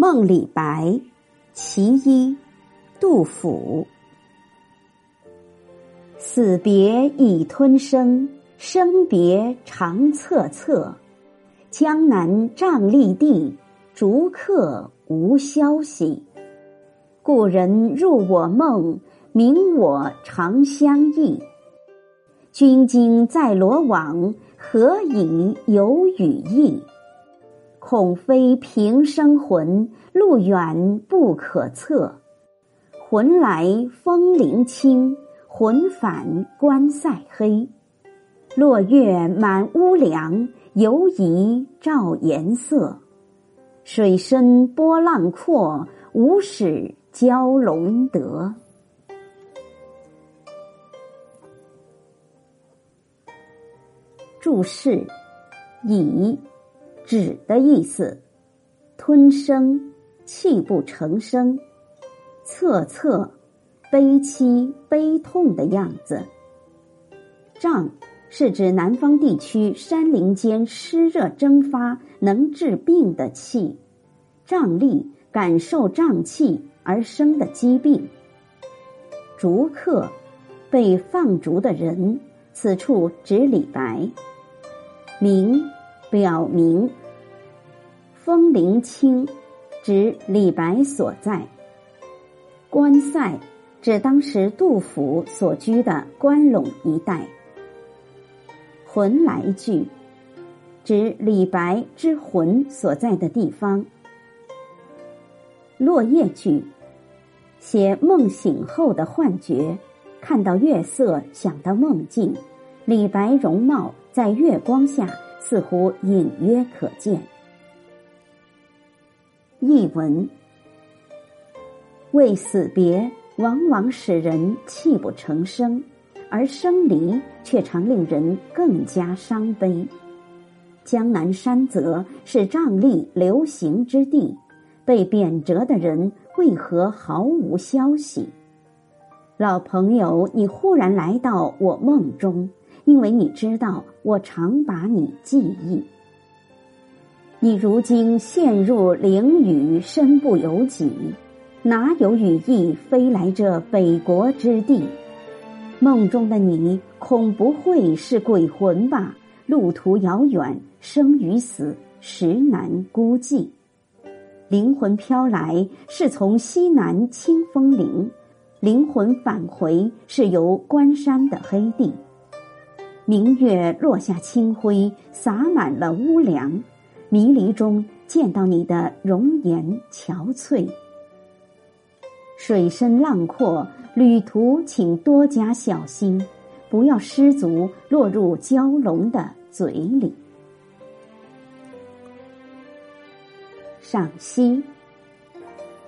梦李白，其一，杜甫。死别已吞声，生别长恻恻。江南瘴疠地，逐客无消息。故人入我梦，明我长相忆。君今在罗网，何以有羽翼？恐非平生魂，路远不可测。魂来风铃轻，魂返关塞黑。落月满屋梁，犹疑照颜色。水深波浪阔，无始蛟龙得。注释：以止的意思，吞声，泣不成声，恻恻，悲凄悲痛的样子。瘴是指南方地区山林间湿热蒸发能治病的气，瘴疠感受瘴气而生的疾病。逐客，被放逐的人。此处指李白。明，表明。风铃清，指李白所在。关塞，指当时杜甫所居的关陇一带。魂来句，指李白之魂所在的地方。落叶句，写梦醒后的幻觉，看到月色，想到梦境。李白容貌在月光下似乎隐约可见。译文：为死别，往往使人泣不成声，而生离却常令人更加伤悲。江南山泽是瘴疠流行之地，被贬谪的人为何毫无消息？老朋友，你忽然来到我梦中。因为你知道，我常把你记忆。你如今陷入囹圄，身不由己，哪有羽翼飞来这北国之地？梦中的你，恐不会是鬼魂吧？路途遥远，生与死，实难估计。灵魂飘来，是从西南清风岭；灵魂返回，是由关山的黑地。明月落下清辉，洒满了屋梁。迷离中见到你的容颜憔悴。水深浪阔，旅途请多加小心，不要失足落入蛟龙的嘴里。赏析：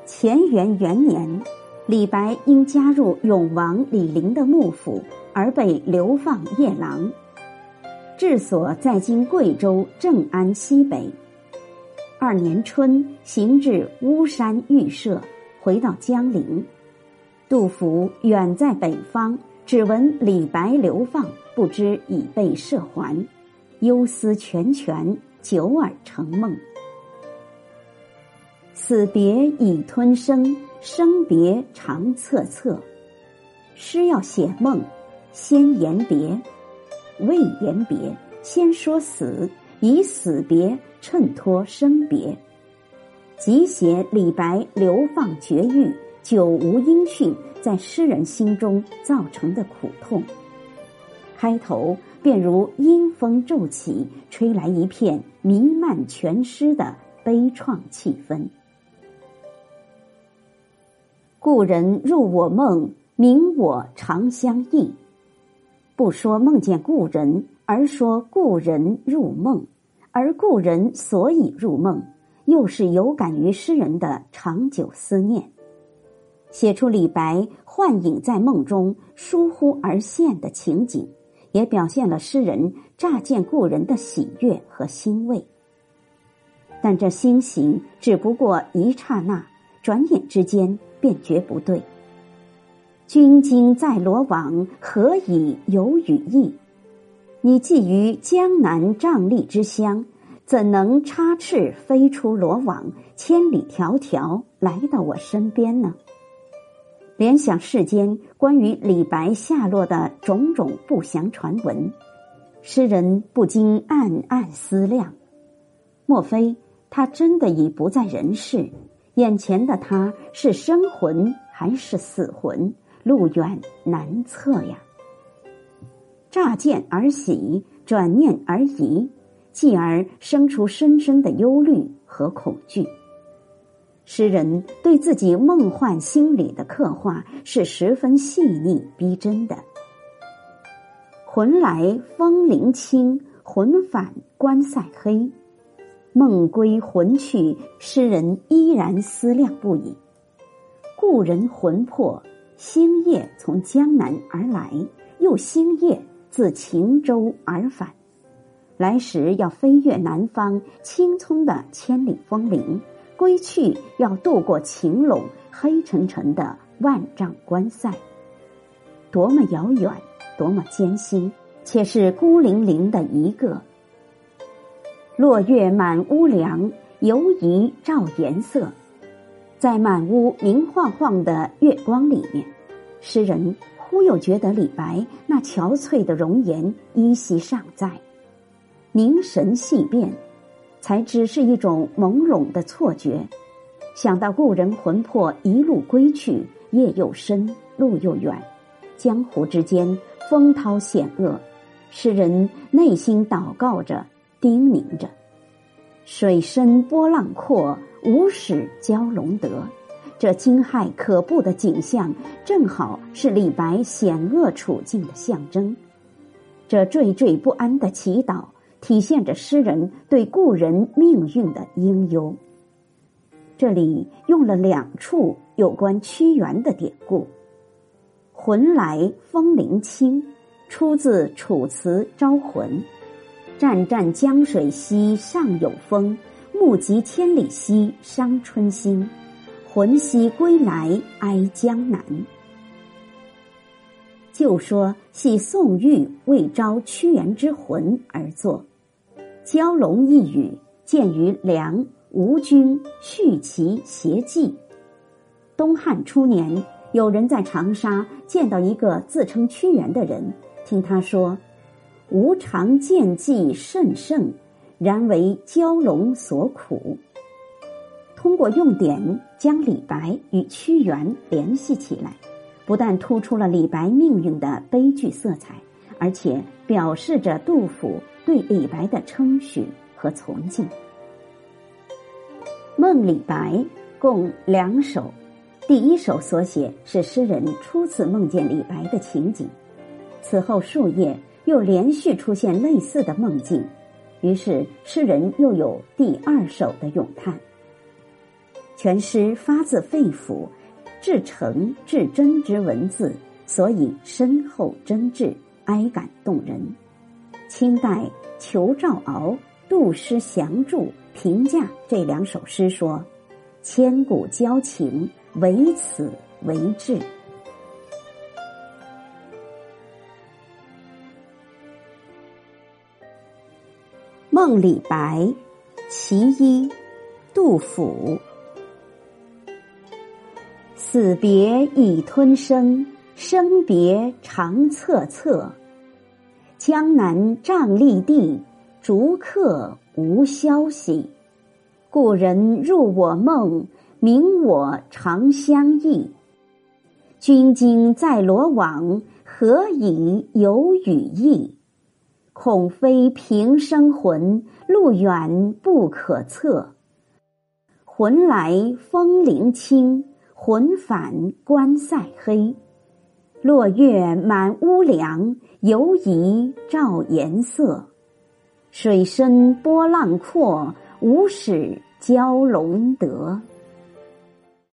乾元元年，李白因加入永王李璘的幕府。而被流放夜郎，治所在今贵州正安西北。二年春，行至巫山寓舍，回到江陵。杜甫远在北方，只闻李白流放，不知已被赦还，忧思泉泉，久耳成梦。死别已吞声，生别长恻恻。诗要写梦。先言别，未言别，先说死，以死别衬托生别，即写李白流放绝域、久无音讯，在诗人心中造成的苦痛。开头便如阴风骤起，吹来一片弥漫全诗的悲怆气氛。故人入我梦，明我长相忆。不说梦见故人，而说故人入梦，而故人所以入梦，又是有感于诗人的长久思念，写出李白幻影在梦中疏忽而现的情景，也表现了诗人乍见故人的喜悦和欣慰。但这欣喜只不过一刹那，转眼之间便觉不对。君今在罗网，何以有羽翼？你寄于江南瘴疠之乡，怎能插翅飞出罗网，千里迢迢来到我身边呢？联想世间关于李白下落的种种不祥传闻，诗人不禁暗暗思量：莫非他真的已不在人世？眼前的他是生魂还是死魂？路远难测呀！乍见而喜，转念而疑，继而生出深深的忧虑和恐惧。诗人对自己梦幻心理的刻画是十分细腻逼真的。魂来风铃清，魂返关塞黑。梦归魂去，诗人依然思量不已。故人魂魄，星夜从江南而来，又星夜自秦州而返。来时要飞越南方青葱的千里风林。归去要渡过晴陇黑沉沉的万丈关塞，多么遥远，多么艰辛，且是孤零零的一个。落月满屋梁，犹疑照颜色。在满屋明晃晃的月光里面，诗人忽又觉得李白那憔悴的容颜依稀尚在，凝神细辨。才只是一种朦胧的错觉，想到故人魂魄一路归去，夜又深，路又远，江湖之间风涛险恶，诗人内心祷告着，叮咛着：“水深波浪阔，无始蛟龙得。”这惊骇可怖的景象，正好是李白险恶处境的象征。这惴惴不安的祈祷。体现着诗人对故人命运的应忧。这里用了两处有关屈原的典故，“魂来风铃清”出自《楚辞·招魂》：“湛湛江水兮上有风，目极千里兮伤春心。魂兮归来哀江南。”旧说系宋玉为招屈原之魂而作。蛟龙一语见于梁吴军续其邪迹。东汉初年，有人在长沙见到一个自称屈原的人，听他说：“吾常见迹甚盛，然为蛟龙所苦。”通过用典将李白与屈原联系起来，不但突出了李白命运的悲剧色彩，而且表示着杜甫。对李白的称许和崇敬，《梦李白》共两首，第一首所写是诗人初次梦见李白的情景，此后数夜又连续出现类似的梦境，于是诗人又有第二首的咏叹。全诗发自肺腑，至诚至真之文字，所以深厚真挚，哀感动人。清代裘兆鳌《杜诗详注》评价这两首诗说：“千古交情，唯此为至。”《梦李白》其一，杜甫。死别已吞声，生别长恻恻。江南瘴疠地，逐客无消息。故人入我梦，明我长相忆。君今在罗网，何以有羽翼？恐非平生魂，路远不可测。魂来风铃清，魂返关塞黑。落月满屋梁，犹疑照颜色。水深波浪阔，无始蛟龙得。